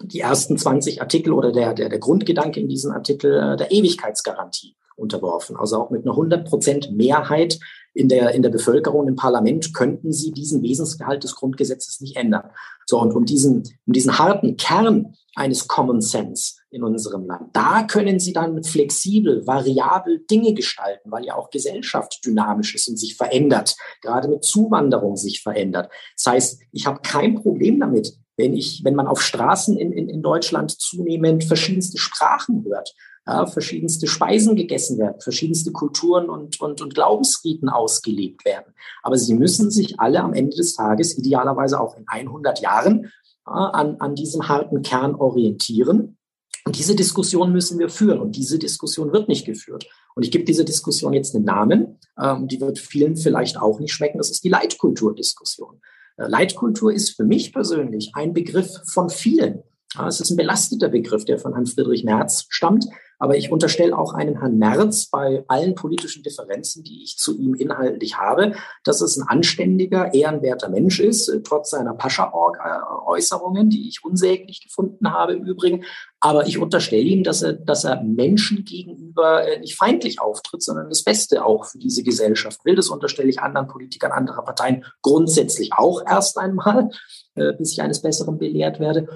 die ersten 20 Artikel oder der, der, der Grundgedanke in diesem Artikel äh, der Ewigkeitsgarantie unterworfen. Also auch mit einer 100 Prozent Mehrheit in der, in der Bevölkerung, im Parlament, könnten sie diesen Wesensgehalt des Grundgesetzes nicht ändern. So, und um diesen, um diesen harten Kern eines Common Sense in unserem Land, da können sie dann flexibel, variabel Dinge gestalten, weil ja auch Gesellschaft dynamisch ist und sich verändert, gerade mit Zuwanderung sich verändert. Das heißt, ich habe kein Problem damit, wenn ich, wenn man auf Straßen in, in, in Deutschland zunehmend verschiedenste Sprachen hört, ja, verschiedenste Speisen gegessen werden, verschiedenste Kulturen und, und, und Glaubensriten ausgelebt werden. Aber sie müssen sich alle am Ende des Tages, idealerweise auch in 100 Jahren, ja, an, an diesem harten Kern orientieren. Und diese Diskussion müssen wir führen. Und diese Diskussion wird nicht geführt. Und ich gebe dieser Diskussion jetzt einen Namen. Ähm, die wird vielen vielleicht auch nicht schmecken. Das ist die Leitkulturdiskussion. Äh, Leitkultur ist für mich persönlich ein Begriff von vielen. Es ist ein belasteter Begriff, der von Herrn Friedrich Merz stammt. Aber ich unterstelle auch einem Herrn Merz bei allen politischen Differenzen, die ich zu ihm inhaltlich habe, dass es ein anständiger, ehrenwerter Mensch ist, äh, trotz seiner Pascha-Äußerungen, die ich unsäglich gefunden habe im Übrigen. Aber ich unterstelle ihm, dass er, dass er Menschen gegenüber äh, nicht feindlich auftritt, sondern das Beste auch für diese Gesellschaft will. Das unterstelle ich anderen Politikern anderer Parteien grundsätzlich auch erst einmal, äh, bis ich eines Besseren belehrt werde.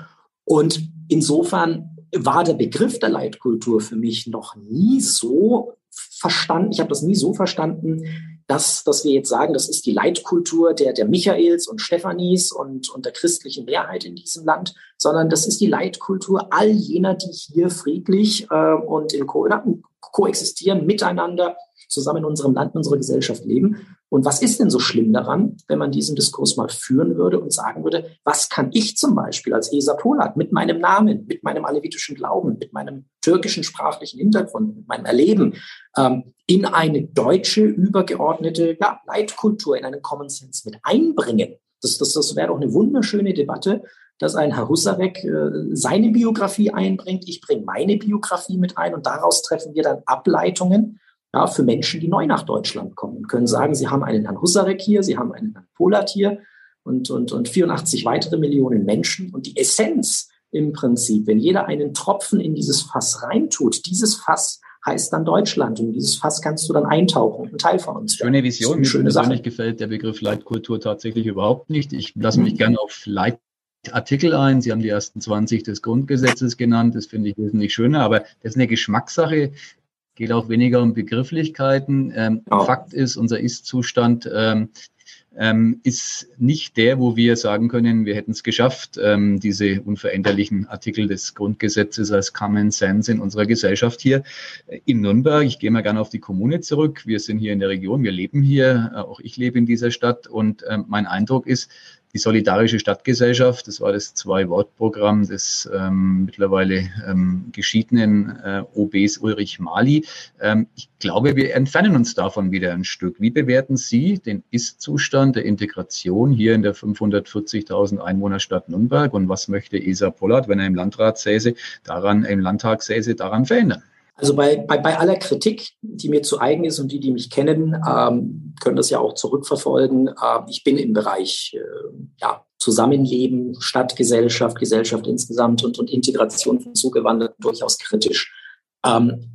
Und insofern war der Begriff der Leitkultur für mich noch nie so verstanden. Ich habe das nie so verstanden, dass, dass wir jetzt sagen, das ist die Leitkultur der, der Michaels und Stefanis und, und der christlichen Mehrheit in diesem Land, sondern das ist die Leitkultur all jener, die hier friedlich äh, und in Ko koexistieren, miteinander zusammen in unserem Land, in unserer Gesellschaft leben. Und was ist denn so schlimm daran, wenn man diesen Diskurs mal führen würde und sagen würde, was kann ich zum Beispiel als Esa Polat mit meinem Namen, mit meinem alevitischen Glauben, mit meinem türkischen sprachlichen Hintergrund, mit meinem Erleben ähm, in eine deutsche übergeordnete ja, Leitkultur, in einen Common Sense mit einbringen? Das, das, das wäre doch eine wunderschöne Debatte, dass ein Herr Husarek äh, seine Biografie einbringt, ich bringe meine Biografie mit ein und daraus treffen wir dann Ableitungen ja, für Menschen, die neu nach Deutschland kommen und können sagen, sie haben einen Herrn Husarek hier, sie haben einen Herrn Polat hier und, und, und 84 weitere Millionen Menschen. Und die Essenz im Prinzip, wenn jeder einen Tropfen in dieses Fass reintut, dieses Fass heißt dann Deutschland. Und dieses Fass kannst du dann eintauchen, ein Teil von uns. Schöne Vision. Mir persönlich Sache. gefällt der Begriff Leitkultur tatsächlich überhaupt nicht. Ich lasse mich mhm. gerne auf Leitartikel ein. Sie haben die ersten 20 des Grundgesetzes genannt. Das finde ich wesentlich schöner, aber das ist eine Geschmackssache geht auch weniger um Begrifflichkeiten. Ähm, oh. Fakt ist, unser Ist-Zustand ähm, ähm, ist nicht der, wo wir sagen können, wir hätten es geschafft, ähm, diese unveränderlichen Artikel des Grundgesetzes als Common Sense in unserer Gesellschaft hier in Nürnberg. Ich gehe mal gerne auf die Kommune zurück. Wir sind hier in der Region, wir leben hier, äh, auch ich lebe in dieser Stadt und äh, mein Eindruck ist, die Solidarische Stadtgesellschaft, das war das Zwei-Wort-Programm des ähm, mittlerweile ähm, geschiedenen äh, OBs Ulrich Mali. Ähm, ich glaube, wir entfernen uns davon wieder ein Stück. Wie bewerten Sie den Ist-Zustand der Integration hier in der 540.000 Einwohnerstadt Nürnberg und was möchte Esa Pollard, wenn er im Landrat säße, daran, im Landtag säße, daran verändern? Also bei, bei, bei aller Kritik, die mir zu eigen ist und die, die mich kennen, ähm, können das ja auch zurückverfolgen. Ähm, ich bin im Bereich äh, ja, Zusammenleben, Stadtgesellschaft, Gesellschaft insgesamt und, und Integration von Zugewanderten durchaus kritisch. Ähm,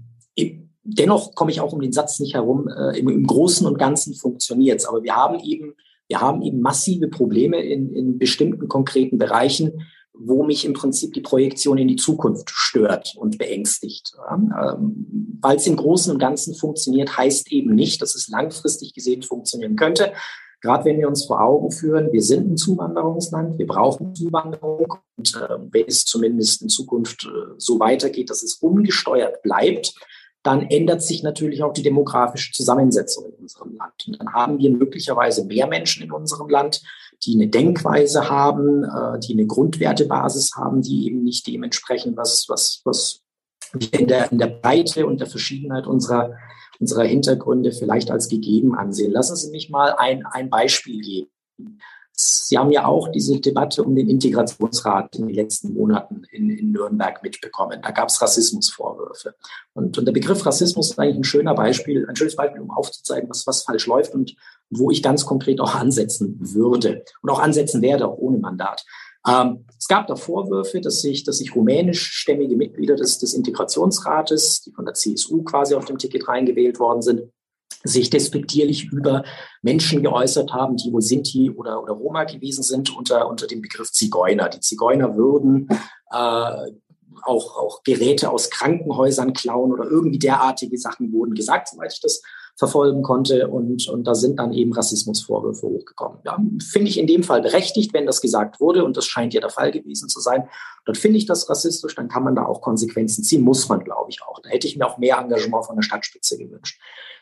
dennoch komme ich auch um den Satz nicht herum, äh, im, im Großen und Ganzen funktioniert es. Aber wir haben eben, wir haben eben massive Probleme in, in bestimmten konkreten Bereichen, wo mich im Prinzip die Projektion in die Zukunft stört und beängstigt. Ähm, Weil es im Großen und Ganzen funktioniert, heißt eben nicht, dass es langfristig gesehen funktionieren könnte. Gerade wenn wir uns vor Augen führen, wir sind ein Zuwanderungsland, wir brauchen Zuwanderung und äh, wenn es zumindest in Zukunft äh, so weitergeht, dass es ungesteuert bleibt, dann ändert sich natürlich auch die demografische Zusammensetzung in unserem Land. Und dann haben wir möglicherweise mehr Menschen in unserem Land, die eine Denkweise haben, äh, die eine Grundwertebasis haben, die eben nicht dementsprechend was, was, was wir in der, in der Breite und der Verschiedenheit unserer, unserer Hintergründe vielleicht als gegeben ansehen. Lassen Sie mich mal ein, ein Beispiel geben. Sie haben ja auch diese Debatte um den Integrationsrat in den letzten Monaten in, in Nürnberg mitbekommen. Da gab es Rassismusvorwürfe. Und, und, der Begriff Rassismus ist eigentlich ein schöner Beispiel, ein schönes Beispiel, um aufzuzeigen, was, was falsch läuft und wo ich ganz konkret auch ansetzen würde und auch ansetzen werde, auch ohne Mandat. Ähm, es gab da Vorwürfe, dass sich, dass sich rumänischstämmige Mitglieder des, des Integrationsrates, die von der CSU quasi auf dem Ticket reingewählt worden sind, sich despektierlich über Menschen geäußert haben, die wohl Sinti oder, oder Roma gewesen sind, unter, unter dem Begriff Zigeuner. Die Zigeuner würden äh, auch, auch Geräte aus Krankenhäusern klauen oder irgendwie derartige Sachen wurden gesagt, soweit ich das verfolgen konnte. Und, und da sind dann eben Rassismusvorwürfe hochgekommen. Ja, finde ich in dem Fall berechtigt, wenn das gesagt wurde. Und das scheint ja der Fall gewesen zu sein. Dann finde ich das rassistisch. Dann kann man da auch Konsequenzen ziehen. Muss man, glaube ich, auch. Da hätte ich mir auch mehr Engagement von der Stadtspitze gewünscht.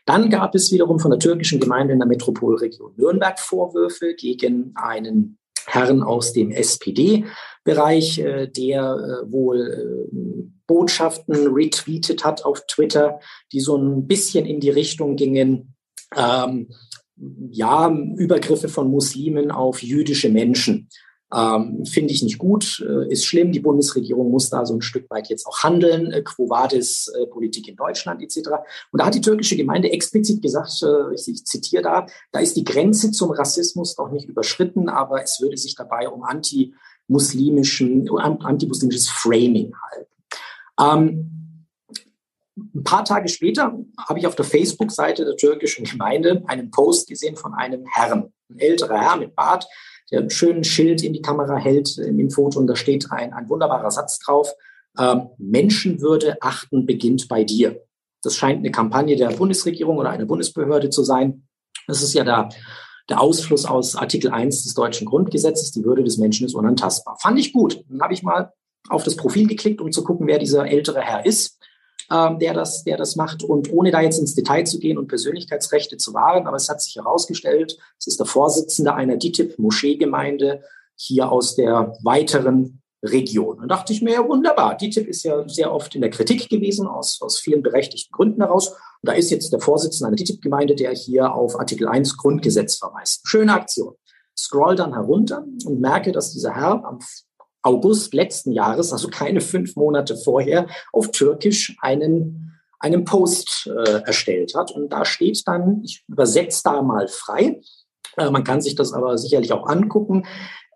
Dann gab es wiederum von der türkischen Gemeinde in der Metropolregion Nürnberg Vorwürfe gegen einen Herrn aus dem SPD-Bereich, äh, der äh, wohl äh, Botschaften retweetet hat auf Twitter, die so ein bisschen in die Richtung gingen, ähm, ja, Übergriffe von Muslimen auf jüdische Menschen. Ähm, Finde ich nicht gut, äh, ist schlimm. Die Bundesregierung muss da so ein Stück weit jetzt auch handeln. Äh, Quo Vadis, äh, Politik in Deutschland etc. Und da hat die türkische Gemeinde explizit gesagt, äh, ich, ich zitiere da, da ist die Grenze zum Rassismus noch nicht überschritten, aber es würde sich dabei um anti-muslimischen, anti-muslimisches Framing halten. Ähm, ein paar Tage später habe ich auf der Facebook-Seite der türkischen Gemeinde einen Post gesehen von einem Herrn, ein älterer Herr mit Bart, der einen schönen Schild in die Kamera hält in dem Foto und da steht ein, ein wunderbarer Satz drauf. Ähm, Menschenwürde achten beginnt bei dir. Das scheint eine Kampagne der Bundesregierung oder einer Bundesbehörde zu sein. Das ist ja der, der Ausfluss aus Artikel 1 des deutschen Grundgesetzes. Die Würde des Menschen ist unantastbar. Fand ich gut. Dann habe ich mal auf das Profil geklickt, um zu gucken, wer dieser ältere Herr ist. Ähm, der, das, der das macht. Und ohne da jetzt ins Detail zu gehen und Persönlichkeitsrechte zu wahren, aber es hat sich herausgestellt, es ist der Vorsitzende einer DITIB-Moscheegemeinde hier aus der weiteren Region. Und dachte ich mir, ja, wunderbar. DITIB ist ja sehr oft in der Kritik gewesen, aus, aus vielen berechtigten Gründen heraus. Und da ist jetzt der Vorsitzende einer DITIB-Gemeinde, der hier auf Artikel 1 Grundgesetz verweist. Schöne Aktion. Scroll dann herunter und merke, dass dieser Herr am August letzten Jahres, also keine fünf Monate vorher, auf Türkisch einen, einen Post äh, erstellt hat. Und da steht dann, ich übersetze da mal frei, äh, man kann sich das aber sicherlich auch angucken.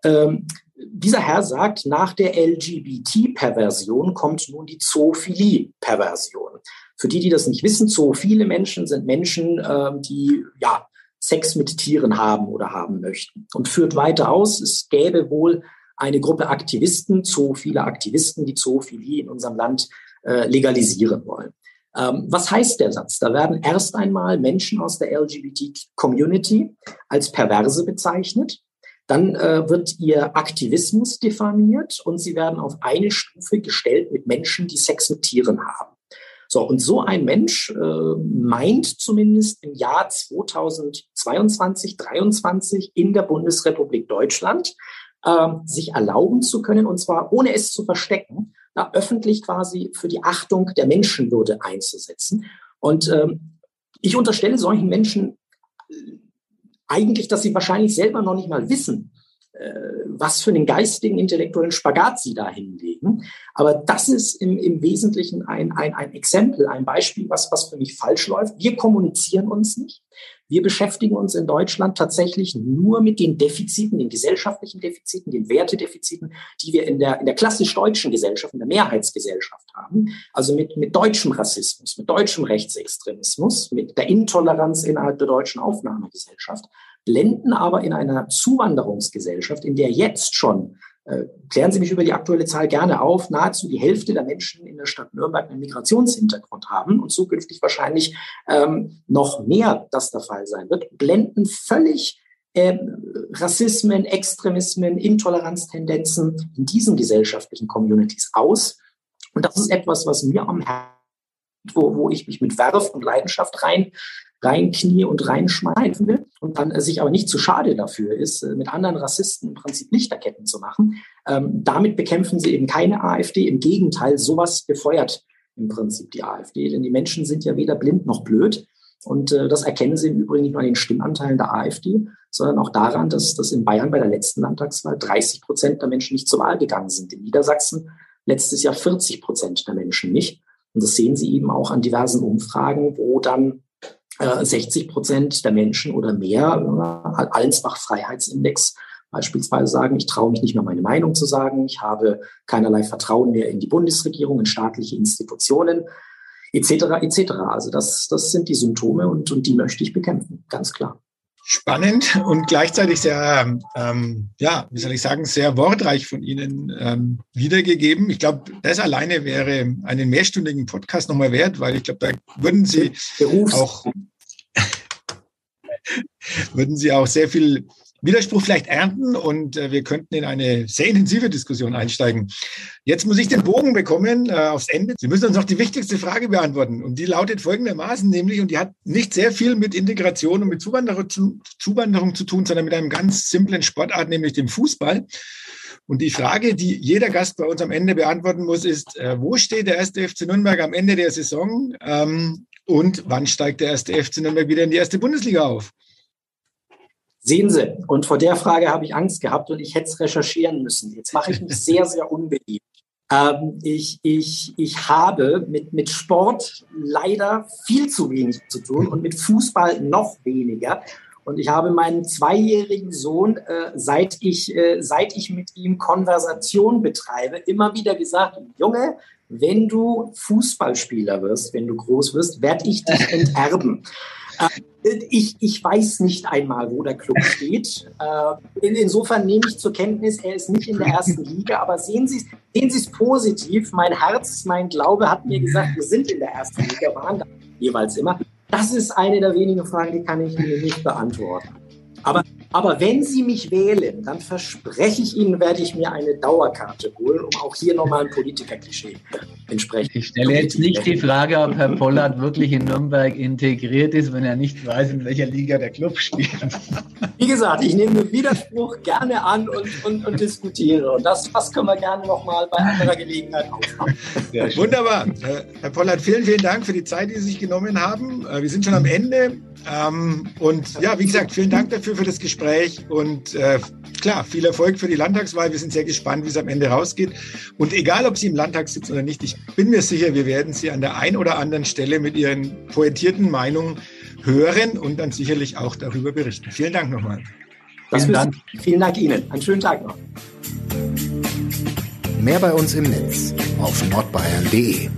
Ähm, dieser Herr sagt, nach der LGBT-Perversion kommt nun die Zoophilie-Perversion. Für die, die das nicht wissen, zoophile Menschen sind Menschen, äh, die ja Sex mit Tieren haben oder haben möchten. Und führt weiter aus, es gäbe wohl eine Gruppe Aktivisten, viele Aktivisten, die Zoophilie in unserem Land äh, legalisieren wollen. Ähm, was heißt der Satz? Da werden erst einmal Menschen aus der LGBT-Community als Perverse bezeichnet. Dann äh, wird ihr Aktivismus diffamiert und sie werden auf eine Stufe gestellt mit Menschen, die Sex mit Tieren haben. So, und so ein Mensch äh, meint zumindest im Jahr 2022, 2023 in der Bundesrepublik Deutschland äh, sich erlauben zu können, und zwar ohne es zu verstecken, na, öffentlich quasi für die Achtung der Menschenwürde einzusetzen. Und ähm, ich unterstelle solchen Menschen äh, eigentlich, dass sie wahrscheinlich selber noch nicht mal wissen, äh, was für einen geistigen, intellektuellen Spagat sie da hinlegen. Aber das ist im, im Wesentlichen ein, ein, ein Exempel, ein Beispiel, was, was für mich falsch läuft. Wir kommunizieren uns nicht. Wir beschäftigen uns in Deutschland tatsächlich nur mit den Defiziten, den gesellschaftlichen Defiziten, den Wertedefiziten, die wir in der, in der klassisch deutschen Gesellschaft, in der Mehrheitsgesellschaft haben. Also mit, mit deutschem Rassismus, mit deutschem Rechtsextremismus, mit der Intoleranz innerhalb der deutschen Aufnahmegesellschaft blenden aber in einer Zuwanderungsgesellschaft, in der jetzt schon, klären Sie mich über die aktuelle Zahl gerne auf, nahezu die Hälfte der Menschen in der Stadt Nürnberg einen Migrationshintergrund haben und zukünftig wahrscheinlich ähm, noch mehr das der Fall sein wird, blenden völlig äh, Rassismen, Extremismen, Intoleranztendenzen in diesen gesellschaftlichen Communities aus. Und das ist etwas, was mir am Herzen wo, wo ich mich mit Werf und Leidenschaft rein reinknie und reinschmeißen will und dann äh, sich aber nicht zu schade dafür ist, äh, mit anderen Rassisten im Prinzip Lichterketten zu machen. Ähm, damit bekämpfen sie eben keine AfD. Im Gegenteil, sowas befeuert im Prinzip die AfD, denn die Menschen sind ja weder blind noch blöd. Und äh, das erkennen Sie im Übrigen nicht nur an den Stimmanteilen der AfD, sondern auch daran, dass, dass in Bayern bei der letzten Landtagswahl 30 Prozent der Menschen nicht zur Wahl gegangen sind. In Niedersachsen letztes Jahr 40 Prozent der Menschen nicht. Und das sehen Sie eben auch an diversen Umfragen, wo dann 60 äh, Prozent der Menschen oder mehr, äh, Allensbach-Freiheitsindex beispielsweise sagen, ich traue mich nicht mehr meine Meinung zu sagen, ich habe keinerlei Vertrauen mehr in die Bundesregierung, in staatliche Institutionen, etc. etc. Also das, das sind die Symptome und, und die möchte ich bekämpfen, ganz klar. Spannend und gleichzeitig sehr, ähm, ja, wie soll ich sagen, sehr wortreich von Ihnen ähm, wiedergegeben. Ich glaube, das alleine wäre einen mehrstündigen Podcast nochmal wert, weil ich glaube, da würden Sie Berufs auch würden Sie auch sehr viel Widerspruch vielleicht ernten und äh, wir könnten in eine sehr intensive Diskussion einsteigen. Jetzt muss ich den Bogen bekommen äh, aufs Ende. Sie müssen uns noch die wichtigste Frage beantworten und die lautet folgendermaßen, nämlich, und die hat nicht sehr viel mit Integration und mit Zuwanderung zu, Zuwanderung zu tun, sondern mit einem ganz simplen Sportart, nämlich dem Fußball. Und die Frage, die jeder Gast bei uns am Ende beantworten muss, ist, äh, wo steht der erste FC Nürnberg am Ende der Saison ähm, und wann steigt der erste FC Nürnberg wieder in die erste Bundesliga auf? Sehen Sie, und vor der Frage habe ich Angst gehabt und ich hätte es recherchieren müssen. Jetzt mache ich mich sehr, sehr unbeliebt. Ähm, ich, ich, ich habe mit, mit Sport leider viel zu wenig zu tun und mit Fußball noch weniger. Und ich habe meinen zweijährigen Sohn, äh, seit, ich, äh, seit ich mit ihm Konversation betreibe, immer wieder gesagt, Junge, wenn du Fußballspieler wirst, wenn du groß wirst, werde ich dich enterben. Äh, ich, ich weiß nicht einmal, wo der Club steht. Äh, insofern nehme ich zur Kenntnis, er ist nicht in der ersten Liga, aber sehen Sie sehen es positiv. Mein Herz, mein Glaube hat mir gesagt, wir sind in der ersten Liga, waren jeweils immer. Das ist eine der wenigen Fragen, die kann ich Ihnen nicht beantworten. Aber wenn Sie mich wählen, dann verspreche ich Ihnen, werde ich mir eine Dauerkarte holen, um auch hier nochmal ein Politiker-Klischee entsprechend. Ich stelle jetzt nicht die Frage, ob Herr Pollard wirklich in Nürnberg integriert ist, wenn er nicht weiß, in welcher Liga der Club spielt. Wie gesagt, ich nehme Widerspruch gerne an und, und, und diskutiere. Und das, das können wir gerne nochmal bei anderer Gelegenheit aufmachen. Wunderbar. Herr Pollard, vielen, vielen Dank für die Zeit, die Sie sich genommen haben. Äh, wir sind schon am Ende. Ähm, und ja, wie gesagt, vielen Dank dafür für das Gespräch und äh, klar, viel Erfolg für die Landtagswahl. Wir sind sehr gespannt, wie es am Ende rausgeht. Und egal, ob Sie im Landtag sitzen oder nicht, ich bin mir sicher, wir werden Sie an der einen oder anderen Stelle mit Ihren pointierten Meinungen hören und dann sicherlich auch darüber berichten. Vielen Dank nochmal. Vielen Dank. Vielen Dank Ihnen. Einen schönen Tag noch. Mehr bei uns im Netz auf nordbayern.de.